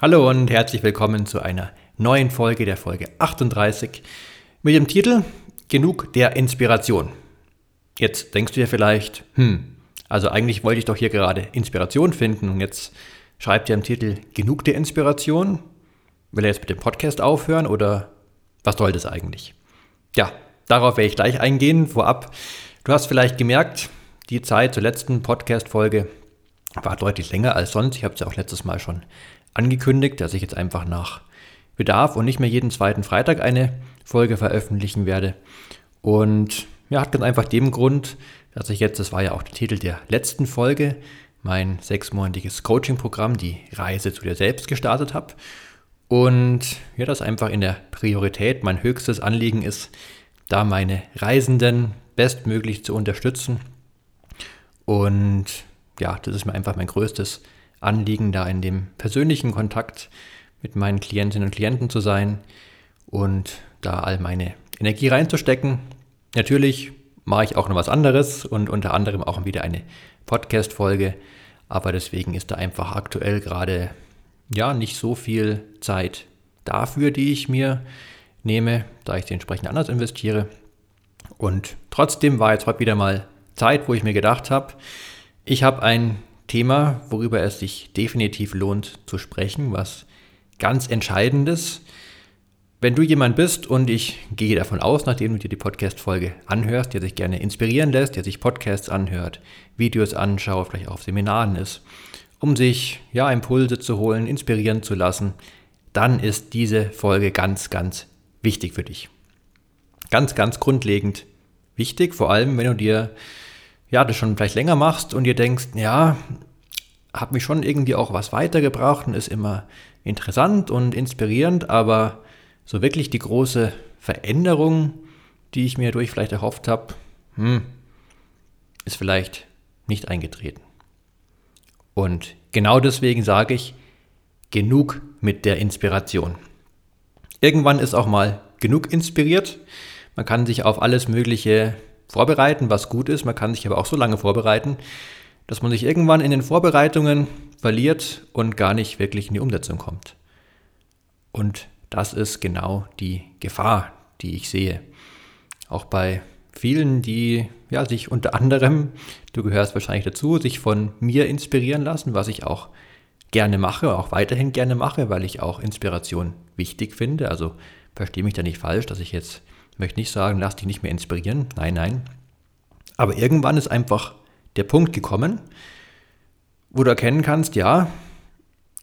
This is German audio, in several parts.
Hallo und herzlich willkommen zu einer neuen Folge der Folge 38 mit dem Titel Genug der Inspiration. Jetzt denkst du dir vielleicht, hm, also eigentlich wollte ich doch hier gerade Inspiration finden und jetzt schreibt ihr im Titel Genug der Inspiration. Will er jetzt mit dem Podcast aufhören oder was soll das eigentlich? Ja, darauf werde ich gleich eingehen. Vorab, du hast vielleicht gemerkt, die Zeit zur letzten Podcast-Folge war deutlich länger als sonst. Ich habe es ja auch letztes Mal schon angekündigt, dass ich jetzt einfach nach Bedarf und nicht mehr jeden zweiten Freitag eine Folge veröffentlichen werde. Und ja, hat ganz einfach dem Grund, dass ich jetzt, das war ja auch der Titel der letzten Folge, mein sechsmonatiges Coaching-Programm, die Reise zu dir selbst gestartet habe. Und ja, das einfach in der Priorität mein höchstes Anliegen ist, da meine Reisenden bestmöglich zu unterstützen. Und ja, das ist mir einfach mein größtes Anliegen, da in dem persönlichen Kontakt mit meinen Klientinnen und Klienten zu sein und da all meine Energie reinzustecken. Natürlich mache ich auch noch was anderes und unter anderem auch wieder eine Podcast-Folge, aber deswegen ist da einfach aktuell gerade ja nicht so viel Zeit dafür, die ich mir nehme, da ich sie entsprechend anders investiere. Und trotzdem war jetzt heute wieder mal Zeit, wo ich mir gedacht habe, ich habe ein Thema, worüber es sich definitiv lohnt zu sprechen, was ganz Entscheidendes. Wenn du jemand bist und ich gehe davon aus, nachdem du dir die Podcast-Folge anhörst, der sich gerne inspirieren lässt, der sich Podcasts anhört, Videos anschaut, vielleicht auch auf Seminaren ist, um sich ja Impulse zu holen, inspirieren zu lassen, dann ist diese Folge ganz, ganz wichtig für dich. Ganz, ganz grundlegend wichtig, vor allem wenn du dir ja, das schon vielleicht länger machst und dir denkst, ja, hat mich schon irgendwie auch was weitergebracht und ist immer interessant und inspirierend, aber so wirklich die große Veränderung, die ich mir durch vielleicht erhofft habe, hm, ist vielleicht nicht eingetreten. Und genau deswegen sage ich, genug mit der Inspiration. Irgendwann ist auch mal genug inspiriert. Man kann sich auf alles Mögliche vorbereiten, was gut ist. Man kann sich aber auch so lange vorbereiten, dass man sich irgendwann in den Vorbereitungen verliert und gar nicht wirklich in die Umsetzung kommt. Und das ist genau die Gefahr, die ich sehe. Auch bei vielen, die ja, sich unter anderem, du gehörst wahrscheinlich dazu, sich von mir inspirieren lassen, was ich auch gerne mache, auch weiterhin gerne mache, weil ich auch Inspiration wichtig finde. Also verstehe mich da nicht falsch, dass ich jetzt möchte nicht sagen, lass dich nicht mehr inspirieren. Nein, nein. Aber irgendwann ist einfach der Punkt gekommen, wo du erkennen kannst, ja,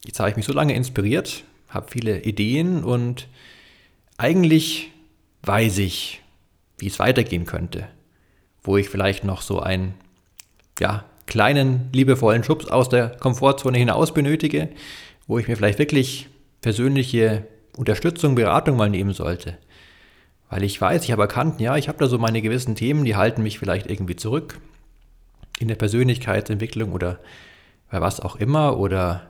jetzt habe ich mich so lange inspiriert, habe viele Ideen und eigentlich weiß ich, wie es weitergehen könnte. Wo ich vielleicht noch so einen, ja, kleinen, liebevollen Schubs aus der Komfortzone hinaus benötige, wo ich mir vielleicht wirklich persönliche Unterstützung, Beratung mal nehmen sollte. Weil ich weiß, ich habe erkannt, ja, ich habe da so meine gewissen Themen, die halten mich vielleicht irgendwie zurück in der Persönlichkeitsentwicklung oder bei was auch immer. Oder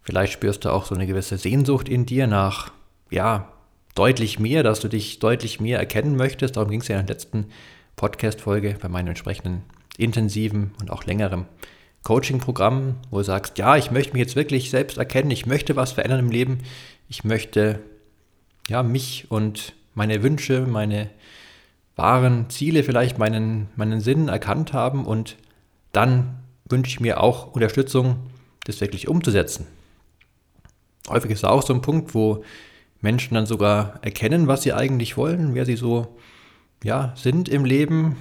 vielleicht spürst du auch so eine gewisse Sehnsucht in dir nach, ja, deutlich mehr, dass du dich deutlich mehr erkennen möchtest. Darum ging es ja in der letzten Podcast-Folge bei meinem entsprechenden intensiven und auch längeren Coaching-Programm, wo du sagst, ja, ich möchte mich jetzt wirklich selbst erkennen, ich möchte was verändern im Leben, ich möchte ja mich und meine Wünsche, meine wahren Ziele, vielleicht meinen, meinen Sinn erkannt haben und dann wünsche ich mir auch Unterstützung, das wirklich umzusetzen. Häufig ist auch so ein Punkt, wo Menschen dann sogar erkennen, was sie eigentlich wollen, wer sie so ja, sind im Leben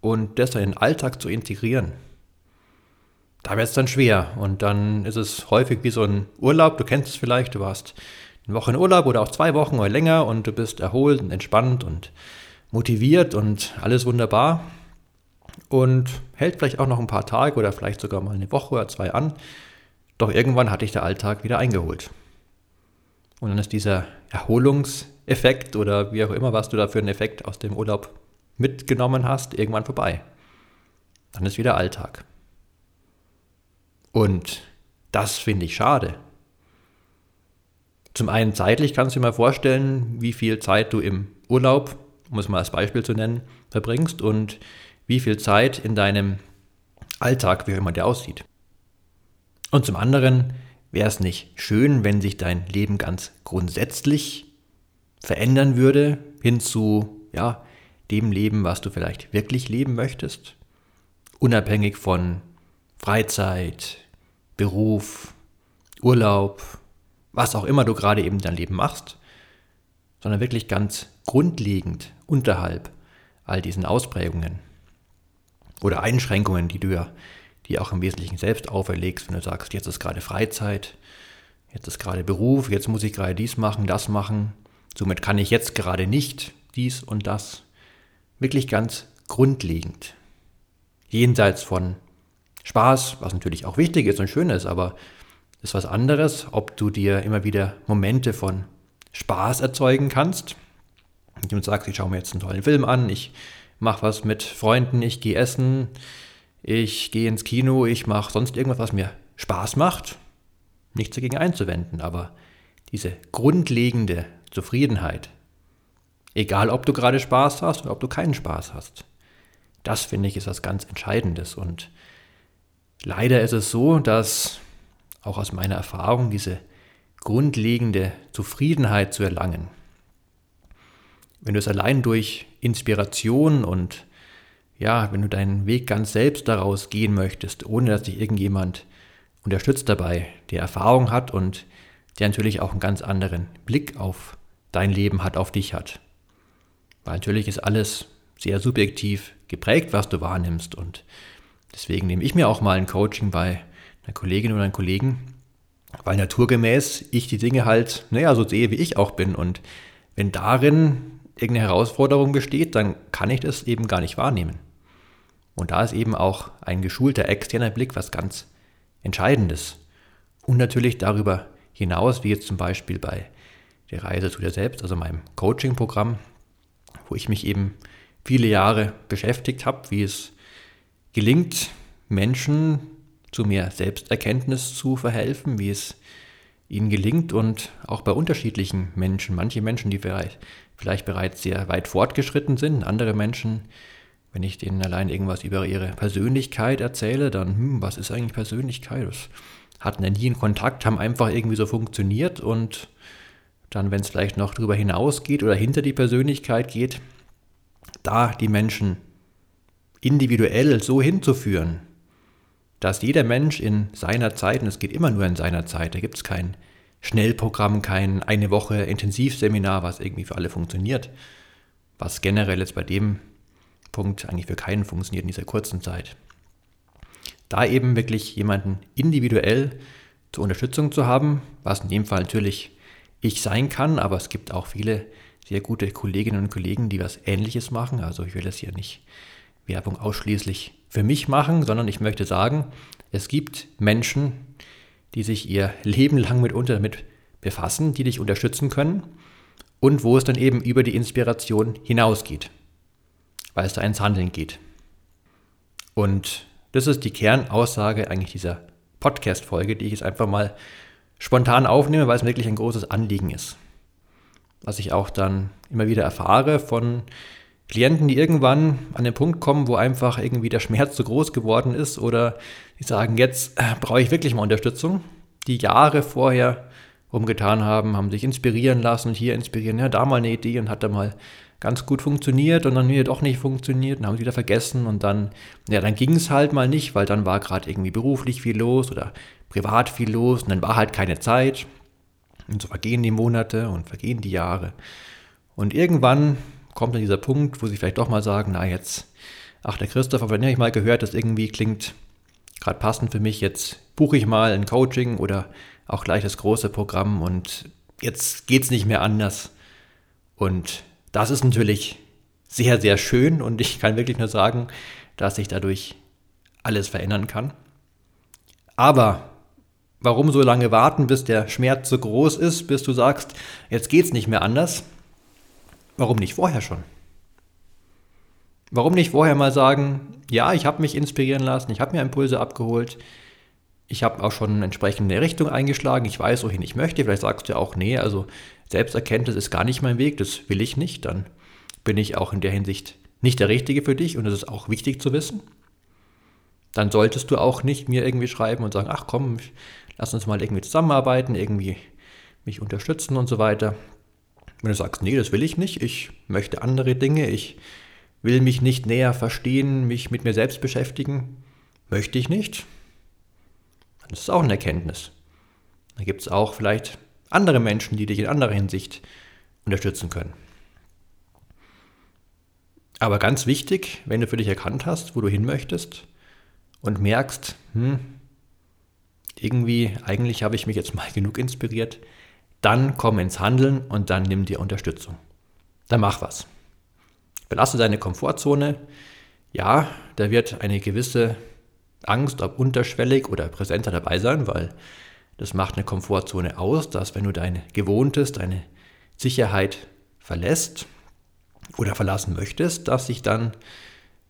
und das dann in den Alltag zu integrieren. Da wird es dann schwer und dann ist es häufig wie so ein Urlaub, du kennst es vielleicht, du warst eine Woche in Urlaub oder auch zwei Wochen oder länger und du bist erholt und entspannt und motiviert und alles wunderbar und hält vielleicht auch noch ein paar Tage oder vielleicht sogar mal eine Woche oder zwei an. Doch irgendwann hatte ich der Alltag wieder eingeholt. Und dann ist dieser Erholungseffekt oder wie auch immer, was du da für einen Effekt aus dem Urlaub mitgenommen hast, irgendwann vorbei. Dann ist wieder Alltag. Und das finde ich schade. Zum einen zeitlich kannst du dir mal vorstellen, wie viel Zeit du im Urlaub, um es mal als Beispiel zu nennen, verbringst und wie viel Zeit in deinem Alltag, wie auch immer der aussieht. Und zum anderen wäre es nicht schön, wenn sich dein Leben ganz grundsätzlich verändern würde hin zu ja, dem Leben, was du vielleicht wirklich leben möchtest, unabhängig von Freizeit, Beruf, Urlaub, was auch immer du gerade eben dein Leben machst, sondern wirklich ganz grundlegend unterhalb all diesen Ausprägungen oder Einschränkungen, die du ja die auch im Wesentlichen selbst auferlegst, wenn du sagst, jetzt ist gerade Freizeit, jetzt ist gerade Beruf, jetzt muss ich gerade dies machen, das machen, somit kann ich jetzt gerade nicht dies und das. Wirklich ganz grundlegend. Jenseits von Spaß, was natürlich auch wichtig ist und schön ist, aber ist was anderes, ob du dir immer wieder Momente von Spaß erzeugen kannst, indem du sagst, ich schaue mir jetzt einen tollen Film an, ich mache was mit Freunden, ich gehe essen, ich gehe ins Kino, ich mache sonst irgendwas, was mir Spaß macht. Nichts dagegen einzuwenden, aber diese grundlegende Zufriedenheit, egal ob du gerade Spaß hast oder ob du keinen Spaß hast, das finde ich ist was ganz Entscheidendes. Und leider ist es so, dass auch aus meiner Erfahrung diese grundlegende Zufriedenheit zu erlangen, wenn du es allein durch Inspiration und ja, wenn du deinen Weg ganz selbst daraus gehen möchtest, ohne dass dich irgendjemand unterstützt dabei, der Erfahrung hat und der natürlich auch einen ganz anderen Blick auf dein Leben hat, auf dich hat. Weil natürlich ist alles sehr subjektiv geprägt, was du wahrnimmst und deswegen nehme ich mir auch mal ein Coaching bei einer Kollegin oder einem Kollegen, weil naturgemäß ich die Dinge halt, naja, so sehe, wie ich auch bin und wenn darin irgendeine Herausforderung besteht, dann kann ich das eben gar nicht wahrnehmen. Und da ist eben auch ein geschulter externer Blick was ganz Entscheidendes. Und natürlich darüber hinaus, wie jetzt zum Beispiel bei der Reise zu dir selbst, also meinem Coaching-Programm, wo ich mich eben viele Jahre beschäftigt habe, wie es gelingt, Menschen zu mehr Selbsterkenntnis zu verhelfen, wie es ihnen gelingt und auch bei unterschiedlichen Menschen, manche Menschen, die vielleicht, vielleicht bereits sehr weit fortgeschritten sind, andere Menschen, wenn ich denen allein irgendwas über ihre Persönlichkeit erzähle, dann, hm, was ist eigentlich Persönlichkeit? Das hatten ja nie einen Kontakt, haben einfach irgendwie so funktioniert und dann, wenn es vielleicht noch darüber hinausgeht oder hinter die Persönlichkeit geht, da die Menschen individuell so hinzuführen, dass jeder Mensch in seiner Zeit, und es geht immer nur in seiner Zeit, da gibt es kein Schnellprogramm, kein eine Woche Intensivseminar, was irgendwie für alle funktioniert, was generell jetzt bei dem Punkt eigentlich für keinen funktioniert in dieser kurzen Zeit. Da eben wirklich jemanden individuell zur Unterstützung zu haben, was in dem Fall natürlich ich sein kann, aber es gibt auch viele sehr gute Kolleginnen und Kollegen, die was Ähnliches machen. Also ich will das hier nicht Werbung ausschließlich für mich machen, sondern ich möchte sagen, es gibt Menschen, die sich ihr Leben lang mitunter damit befassen, die dich unterstützen können und wo es dann eben über die Inspiration hinausgeht weil es da ins Handeln geht. Und das ist die Kernaussage eigentlich dieser Podcast-Folge, die ich jetzt einfach mal spontan aufnehme, weil es wirklich ein großes Anliegen ist. Was ich auch dann immer wieder erfahre von Klienten, die irgendwann an den Punkt kommen, wo einfach irgendwie der Schmerz zu groß geworden ist oder die sagen, jetzt äh, brauche ich wirklich mal Unterstützung, die Jahre vorher umgetan haben, haben sich inspirieren lassen und hier inspirieren, ja, da mal eine Idee und hat da mal ganz gut funktioniert und dann wieder doch nicht funktioniert und haben es wieder vergessen und dann, ja, dann ging es halt mal nicht, weil dann war gerade irgendwie beruflich viel los oder privat viel los und dann war halt keine Zeit. Und so vergehen die Monate und vergehen die Jahre. Und irgendwann kommt dann dieser Punkt, wo sie vielleicht doch mal sagen, na jetzt, ach der Christopher, wenn ich mal gehört, das irgendwie klingt gerade passend für mich, jetzt buche ich mal ein Coaching oder auch gleich das große Programm und jetzt geht es nicht mehr anders. Und das ist natürlich sehr, sehr schön und ich kann wirklich nur sagen, dass sich dadurch alles verändern kann. Aber warum so lange warten, bis der Schmerz so groß ist, bis du sagst, jetzt geht's nicht mehr anders? Warum nicht vorher schon? Warum nicht vorher mal sagen, ja, ich habe mich inspirieren lassen, ich habe mir Impulse abgeholt, ich habe auch schon eine entsprechende Richtung eingeschlagen, ich weiß, wohin ich möchte. Vielleicht sagst du auch, nee, also Selbsterkenntnis ist gar nicht mein Weg, das will ich nicht. Dann bin ich auch in der Hinsicht nicht der Richtige für dich und das ist auch wichtig zu wissen. Dann solltest du auch nicht mir irgendwie schreiben und sagen, ach komm, lass uns mal irgendwie zusammenarbeiten, irgendwie mich unterstützen und so weiter. Wenn du sagst, nee, das will ich nicht, ich möchte andere Dinge, ich will mich nicht näher verstehen, mich mit mir selbst beschäftigen, möchte ich nicht, das ist auch eine Erkenntnis. Da gibt es auch vielleicht andere Menschen, die dich in anderer Hinsicht unterstützen können. Aber ganz wichtig, wenn du für dich erkannt hast, wo du hin möchtest und merkst, hm, irgendwie, eigentlich habe ich mich jetzt mal genug inspiriert, dann komm ins Handeln und dann nimm dir Unterstützung. Dann mach was. Belasse deine Komfortzone. Ja, da wird eine gewisse Angst, ob unterschwellig oder präsenter dabei sein, weil das macht eine Komfortzone aus, dass wenn du deine Gewohntes, deine Sicherheit verlässt oder verlassen möchtest, dass sich dann,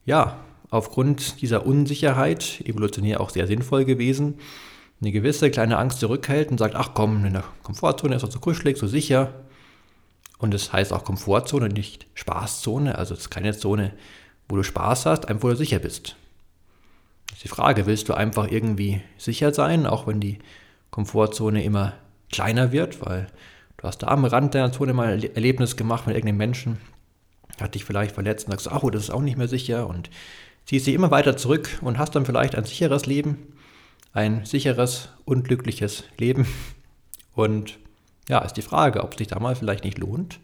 ja, aufgrund dieser Unsicherheit, evolutionär auch sehr sinnvoll gewesen, eine gewisse kleine Angst zurückhält und sagt, ach komm, in der Komfortzone ist doch so kuschelig, so sicher. Und das heißt auch Komfortzone, nicht Spaßzone. Also es ist keine Zone, wo du Spaß hast, einfach wo du sicher bist ist die Frage, willst du einfach irgendwie sicher sein, auch wenn die Komfortzone immer kleiner wird, weil du hast da am Rand deiner Zone mal ein Erlebnis gemacht mit irgendeinem Menschen, hat dich vielleicht verletzt und sagst, ach, oh, das ist auch nicht mehr sicher und ziehst dich immer weiter zurück und hast dann vielleicht ein sicheres Leben, ein sicheres, unglückliches Leben. Und ja, ist die Frage, ob es sich da mal vielleicht nicht lohnt,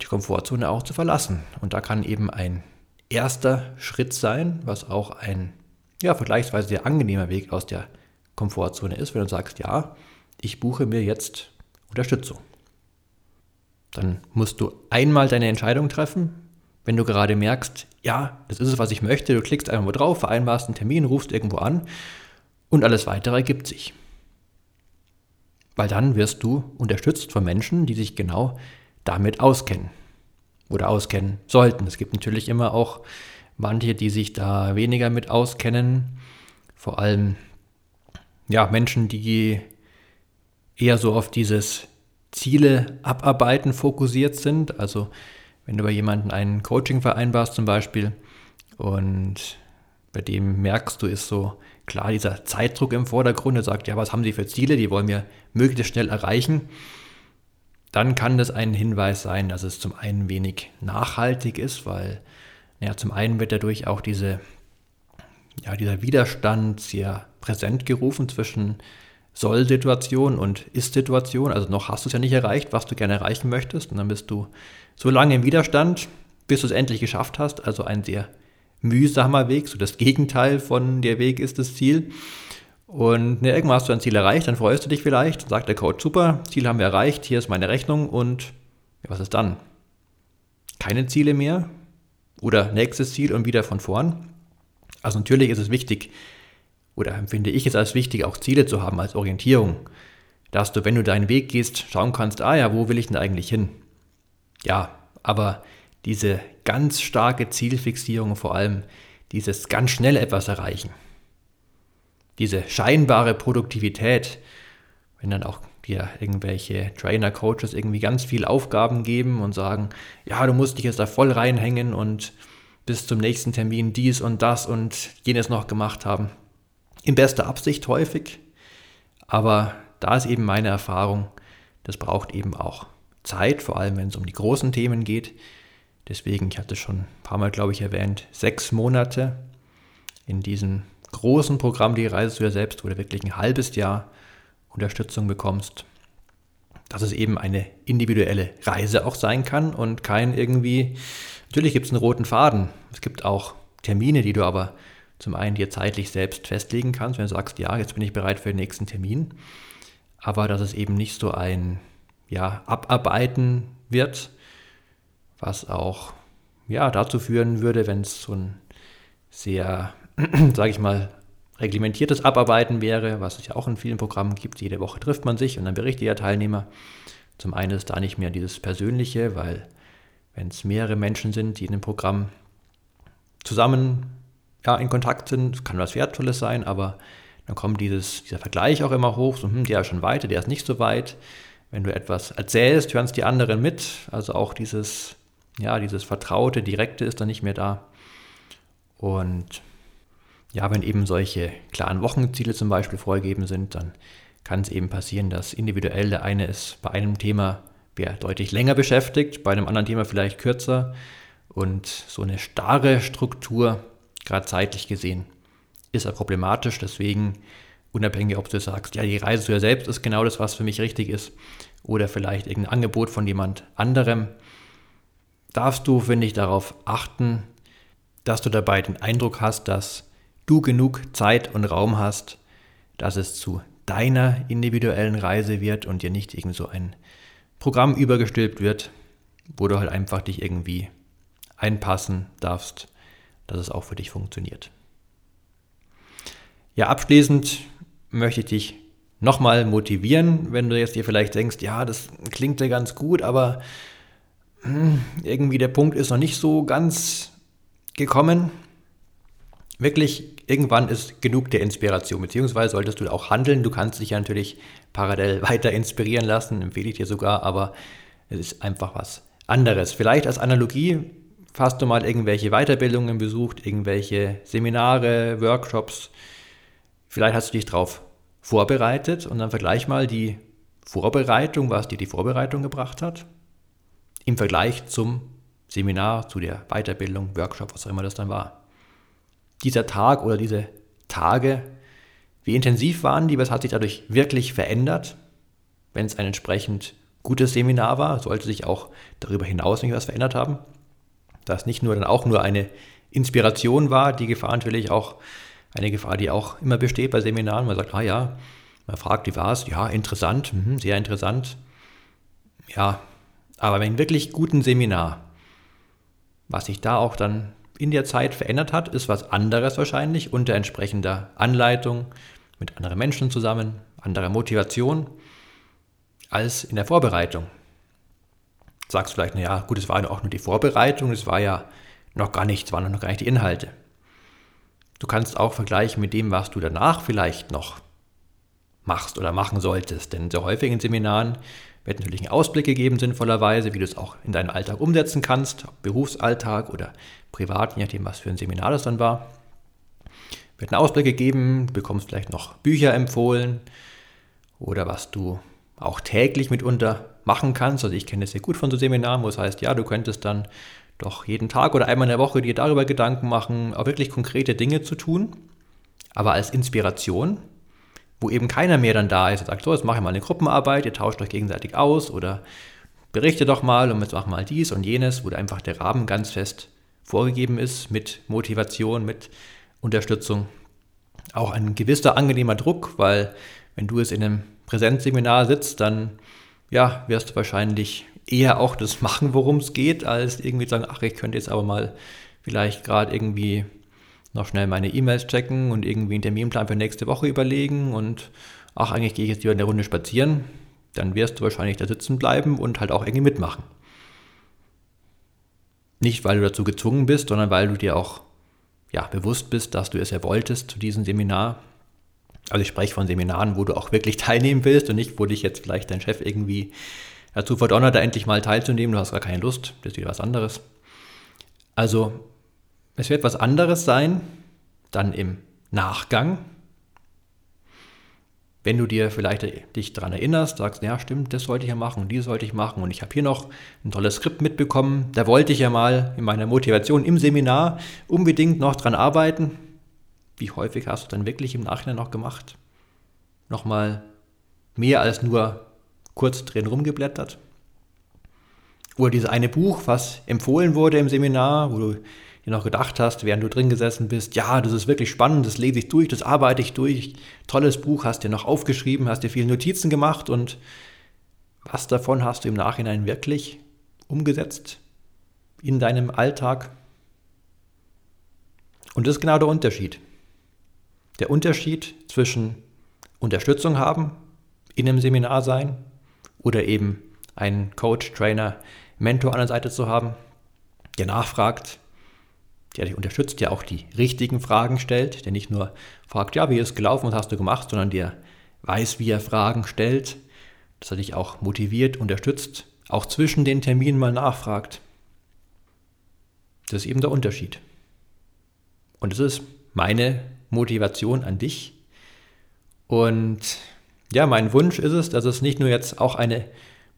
die Komfortzone auch zu verlassen. Und da kann eben ein erster Schritt sein, was auch ein ja, vergleichsweise sehr angenehmer Weg aus der Komfortzone ist, wenn du sagst, ja, ich buche mir jetzt Unterstützung. Dann musst du einmal deine Entscheidung treffen. Wenn du gerade merkst, ja, das ist es, was ich möchte, du klickst einfach mal drauf, vereinbarst einen Termin, rufst irgendwo an und alles weitere ergibt sich. Weil dann wirst du unterstützt von Menschen, die sich genau damit auskennen oder auskennen sollten. Es gibt natürlich immer auch manche, die sich da weniger mit auskennen. Vor allem ja, Menschen, die eher so auf dieses Ziele abarbeiten fokussiert sind. Also wenn du bei jemandem ein Coaching vereinbarst zum Beispiel und bei dem merkst du, ist so klar dieser Zeitdruck im Vordergrund, der sagt, ja, was haben sie für Ziele, die wollen wir möglichst schnell erreichen dann kann das ein Hinweis sein, dass es zum einen wenig nachhaltig ist, weil ja, zum einen wird dadurch auch diese, ja, dieser Widerstand sehr präsent gerufen zwischen Soll-Situation und Ist-Situation. Also noch hast du es ja nicht erreicht, was du gerne erreichen möchtest. Und dann bist du so lange im Widerstand, bis du es endlich geschafft hast. Also ein sehr mühsamer Weg, so das Gegenteil von der Weg ist das Ziel. Und ne, irgendwann hast du ein Ziel erreicht, dann freust du dich vielleicht, sagt der Coach, super, Ziel haben wir erreicht, hier ist meine Rechnung und ja, was ist dann? Keine Ziele mehr oder nächstes Ziel und wieder von vorn. Also natürlich ist es wichtig, oder empfinde ich es als wichtig, auch Ziele zu haben als Orientierung, dass du, wenn du deinen Weg gehst, schauen kannst, ah ja, wo will ich denn eigentlich hin? Ja, aber diese ganz starke Zielfixierung, vor allem dieses ganz schnell etwas erreichen, diese scheinbare Produktivität, wenn dann auch dir irgendwelche Trainer, Coaches irgendwie ganz viel Aufgaben geben und sagen, ja, du musst dich jetzt da voll reinhängen und bis zum nächsten Termin dies und das und jenes noch gemacht haben. In bester Absicht häufig, aber da ist eben meine Erfahrung, das braucht eben auch Zeit, vor allem wenn es um die großen Themen geht. Deswegen, ich hatte schon ein paar Mal, glaube ich, erwähnt, sechs Monate in diesen großen Programm Die Reise zu dir selbst, wo du wirklich ein halbes Jahr Unterstützung bekommst, dass es eben eine individuelle Reise auch sein kann und kein irgendwie, natürlich gibt es einen roten Faden, es gibt auch Termine, die du aber zum einen dir zeitlich selbst festlegen kannst, wenn du sagst, ja, jetzt bin ich bereit für den nächsten Termin, aber dass es eben nicht so ein ja, Abarbeiten wird, was auch ja, dazu führen würde, wenn es so ein sehr sage ich mal, reglementiertes Abarbeiten wäre, was es ja auch in vielen Programmen gibt. Jede Woche trifft man sich und dann berichtet der Teilnehmer. Zum einen ist da nicht mehr dieses Persönliche, weil wenn es mehrere Menschen sind, die in dem Programm zusammen ja, in Kontakt sind, kann was Wertvolles sein, aber dann kommt dieses, dieser Vergleich auch immer hoch, so, hm, der ist schon weiter, der ist nicht so weit. Wenn du etwas erzählst, hören es die anderen mit, also auch dieses, ja, dieses Vertraute, Direkte ist dann nicht mehr da. Und ja, wenn eben solche klaren Wochenziele zum Beispiel vorgegeben sind, dann kann es eben passieren, dass individuell der eine ist bei einem Thema wer deutlich länger beschäftigt, bei einem anderen Thema vielleicht kürzer. Und so eine starre Struktur, gerade zeitlich gesehen, ist ja problematisch. Deswegen, unabhängig, ob du sagst, ja, die Reise zu dir selbst ist genau das, was für mich richtig ist, oder vielleicht irgendein Angebot von jemand anderem, darfst du, finde ich, darauf achten, dass du dabei den Eindruck hast, dass du genug Zeit und Raum hast, dass es zu deiner individuellen Reise wird und dir nicht irgend so ein Programm übergestülpt wird, wo du halt einfach dich irgendwie einpassen darfst, dass es auch für dich funktioniert. Ja, abschließend möchte ich dich nochmal motivieren, wenn du jetzt dir vielleicht denkst, ja, das klingt ja ganz gut, aber irgendwie der Punkt ist noch nicht so ganz gekommen. Wirklich, irgendwann ist genug der Inspiration, beziehungsweise solltest du auch handeln. Du kannst dich ja natürlich parallel weiter inspirieren lassen, empfehle ich dir sogar, aber es ist einfach was anderes. Vielleicht als Analogie hast du mal irgendwelche Weiterbildungen besucht, irgendwelche Seminare, Workshops. Vielleicht hast du dich darauf vorbereitet und dann vergleich mal die Vorbereitung, was dir die Vorbereitung gebracht hat, im Vergleich zum Seminar, zu der Weiterbildung, Workshop, was auch immer das dann war. Dieser Tag oder diese Tage, wie intensiv waren die, was hat sich dadurch wirklich verändert? Wenn es ein entsprechend gutes Seminar war, sollte sich auch darüber hinaus nicht was verändert haben. Dass nicht nur dann auch nur eine Inspiration war, die Gefahr natürlich auch eine Gefahr, die auch immer besteht bei Seminaren. Man sagt, ah ja, man fragt, wie war es? Ja, interessant, mhm, sehr interessant. Ja, aber wenn wirklich guten Seminar, was sich da auch dann in der Zeit verändert hat, ist was anderes wahrscheinlich unter entsprechender Anleitung, mit anderen Menschen zusammen, anderer Motivation als in der Vorbereitung. Sagst vielleicht, naja, gut, es war ja auch nur die Vorbereitung, es war ja noch gar nichts, waren noch gar nicht die Inhalte. Du kannst auch vergleichen mit dem, was du danach vielleicht noch machst oder machen solltest. Denn sehr häufig in Seminaren wird natürlich ein Ausblick gegeben, sinnvollerweise, wie du es auch in deinen Alltag umsetzen kannst, Berufsalltag oder privat, je nachdem, was für ein Seminar das dann war. Wird ein Ausblick gegeben, du bekommst vielleicht noch Bücher empfohlen oder was du auch täglich mitunter machen kannst. Also ich kenne das sehr gut von so Seminaren, wo es heißt, ja, du könntest dann doch jeden Tag oder einmal in der Woche dir darüber Gedanken machen, auch wirklich konkrete Dinge zu tun, aber als Inspiration, wo eben keiner mehr dann da ist und sagt, so, jetzt mache ich mal eine Gruppenarbeit, ihr tauscht euch gegenseitig aus oder berichte doch mal und jetzt mach mal dies und jenes, wo einfach der Rahmen ganz fest vorgegeben ist mit Motivation, mit Unterstützung. Auch ein gewisser angenehmer Druck, weil wenn du es in einem Präsenzseminar sitzt, dann ja, wirst du wahrscheinlich eher auch das machen, worum es geht, als irgendwie sagen, ach, ich könnte jetzt aber mal vielleicht gerade irgendwie noch schnell meine E-Mails checken und irgendwie einen Terminplan für nächste Woche überlegen und ach, eigentlich gehe ich jetzt lieber in der Runde spazieren, dann wirst du wahrscheinlich da sitzen bleiben und halt auch irgendwie mitmachen. Nicht, weil du dazu gezwungen bist, sondern weil du dir auch ja, bewusst bist, dass du es ja wolltest zu diesem Seminar. Also ich spreche von Seminaren, wo du auch wirklich teilnehmen willst und nicht, wo dich jetzt vielleicht dein Chef irgendwie dazu verdonnert, da endlich mal teilzunehmen. Du hast gar keine Lust, das ist wieder was anderes. Also es wird was anderes sein, dann im Nachgang, wenn du dir vielleicht dich daran erinnerst, sagst, ja stimmt, das sollte ich ja machen und die sollte ich machen und ich habe hier noch ein tolles Skript mitbekommen, da wollte ich ja mal in meiner Motivation im Seminar unbedingt noch dran arbeiten. Wie häufig hast du dann wirklich im Nachhinein noch gemacht? Nochmal mehr als nur kurz drin rumgeblättert? Oder dieses eine Buch, was empfohlen wurde im Seminar, wo du dir noch gedacht hast, während du drin gesessen bist, ja, das ist wirklich spannend, das lese ich durch, das arbeite ich durch, tolles Buch, hast dir noch aufgeschrieben, hast dir viele Notizen gemacht und was davon hast du im Nachhinein wirklich umgesetzt in deinem Alltag? Und das ist genau der Unterschied. der Unterschied zwischen Unterstützung haben, in einem Seminar sein oder eben einen Coach, Trainer, Mentor an der Seite zu haben, der nachfragt, der dich unterstützt, der auch die richtigen Fragen stellt, der nicht nur fragt, ja, wie ist es gelaufen, was hast du gemacht, sondern der weiß, wie er Fragen stellt, dass er dich auch motiviert, unterstützt, auch zwischen den Terminen mal nachfragt. Das ist eben der Unterschied. Und das ist meine Motivation an dich. Und ja, mein Wunsch ist es, dass es nicht nur jetzt auch eine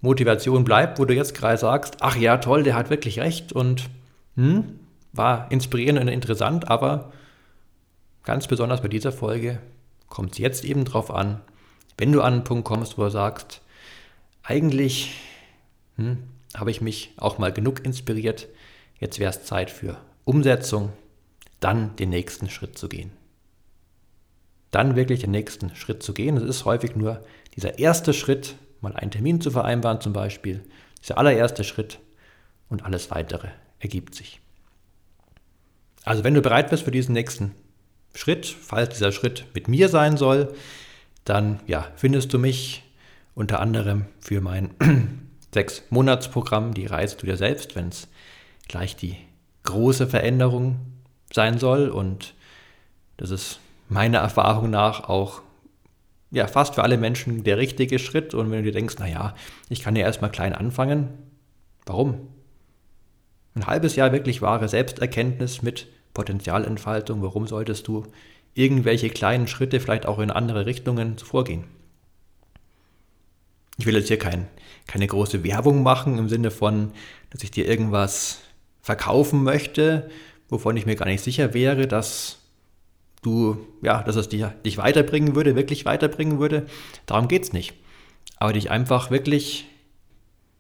Motivation bleibt, wo du jetzt gerade sagst, ach ja, toll, der hat wirklich recht und hm, war inspirierend und interessant, aber ganz besonders bei dieser Folge kommt es jetzt eben darauf an, wenn du an einen Punkt kommst, wo du sagst, eigentlich hm, habe ich mich auch mal genug inspiriert, jetzt wäre es Zeit für Umsetzung, dann den nächsten Schritt zu gehen. Dann wirklich den nächsten Schritt zu gehen. Es ist häufig nur dieser erste Schritt, mal einen Termin zu vereinbaren zum Beispiel, dieser allererste Schritt und alles weitere ergibt sich. Also wenn du bereit bist für diesen nächsten Schritt, falls dieser Schritt mit mir sein soll, dann ja, findest du mich unter anderem für mein sechs Monatsprogramm Die Reise zu dir selbst, wenn es gleich die große Veränderung sein soll und das ist meiner Erfahrung nach auch ja, fast für alle Menschen der richtige Schritt. Und wenn du dir denkst, naja, ich kann ja erstmal klein anfangen, warum? Ein halbes Jahr wirklich wahre Selbsterkenntnis mit Potenzialentfaltung, warum solltest du irgendwelche kleinen Schritte vielleicht auch in andere Richtungen vorgehen? Ich will jetzt hier kein, keine große Werbung machen im Sinne von, dass ich dir irgendwas verkaufen möchte, wovon ich mir gar nicht sicher wäre, dass du, ja, dass es dich, dich weiterbringen würde, wirklich weiterbringen würde. Darum geht es nicht. Aber dich einfach wirklich,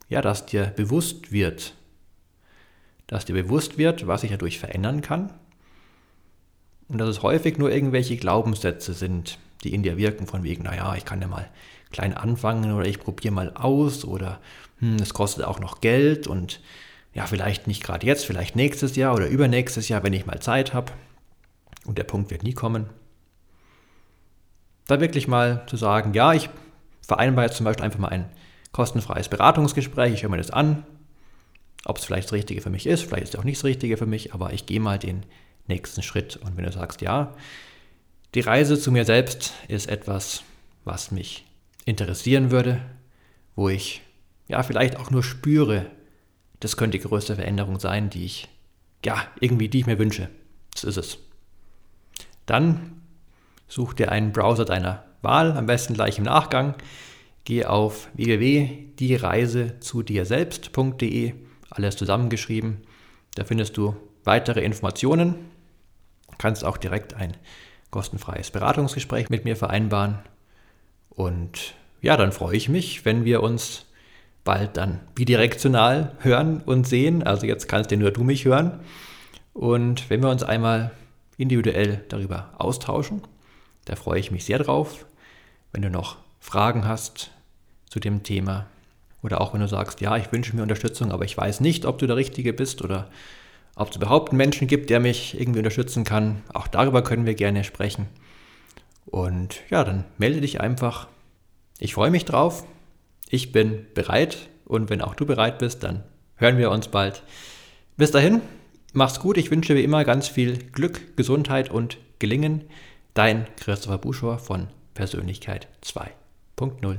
ja, dass dir bewusst wird, dass dir bewusst wird, was sich dadurch verändern kann. Und dass es häufig nur irgendwelche Glaubenssätze sind, die in dir wirken, von wegen, naja, ich kann ja mal klein anfangen oder ich probiere mal aus oder hm, es kostet auch noch Geld und ja, vielleicht nicht gerade jetzt, vielleicht nächstes Jahr oder übernächstes Jahr, wenn ich mal Zeit habe und der Punkt wird nie kommen. Da wirklich mal zu sagen, ja, ich vereinbare jetzt zum Beispiel einfach mal ein kostenfreies Beratungsgespräch, ich höre mir das an, ob es vielleicht das Richtige für mich ist, vielleicht ist es auch nicht das Richtige für mich, aber ich gehe mal den nächsten Schritt. Und wenn du sagst, ja, die Reise zu mir selbst ist etwas, was mich interessieren würde, wo ich ja vielleicht auch nur spüre, das könnte die größte Veränderung sein, die ich, ja, irgendwie, die ich mir wünsche. Das ist es. Dann such dir einen Browser deiner Wahl, am besten gleich im Nachgang. Geh auf www.diereise-zu-dir-selbst.de, alles zusammengeschrieben. Da findest du weitere Informationen. Du kannst auch direkt ein kostenfreies Beratungsgespräch mit mir vereinbaren. Und ja, dann freue ich mich, wenn wir uns bald dann bidirektional hören und sehen. Also jetzt kannst ja nur du mich hören. Und wenn wir uns einmal individuell darüber austauschen. Da freue ich mich sehr drauf. Wenn du noch Fragen hast zu dem Thema oder auch wenn du sagst, ja, ich wünsche mir Unterstützung, aber ich weiß nicht, ob du der Richtige bist oder ob es überhaupt einen Menschen gibt, der mich irgendwie unterstützen kann, auch darüber können wir gerne sprechen. Und ja, dann melde dich einfach. Ich freue mich drauf. Ich bin bereit und wenn auch du bereit bist, dann hören wir uns bald. Bis dahin, Mach's gut, ich wünsche wie immer ganz viel Glück, Gesundheit und Gelingen. Dein Christopher Buschor von Persönlichkeit 2.0.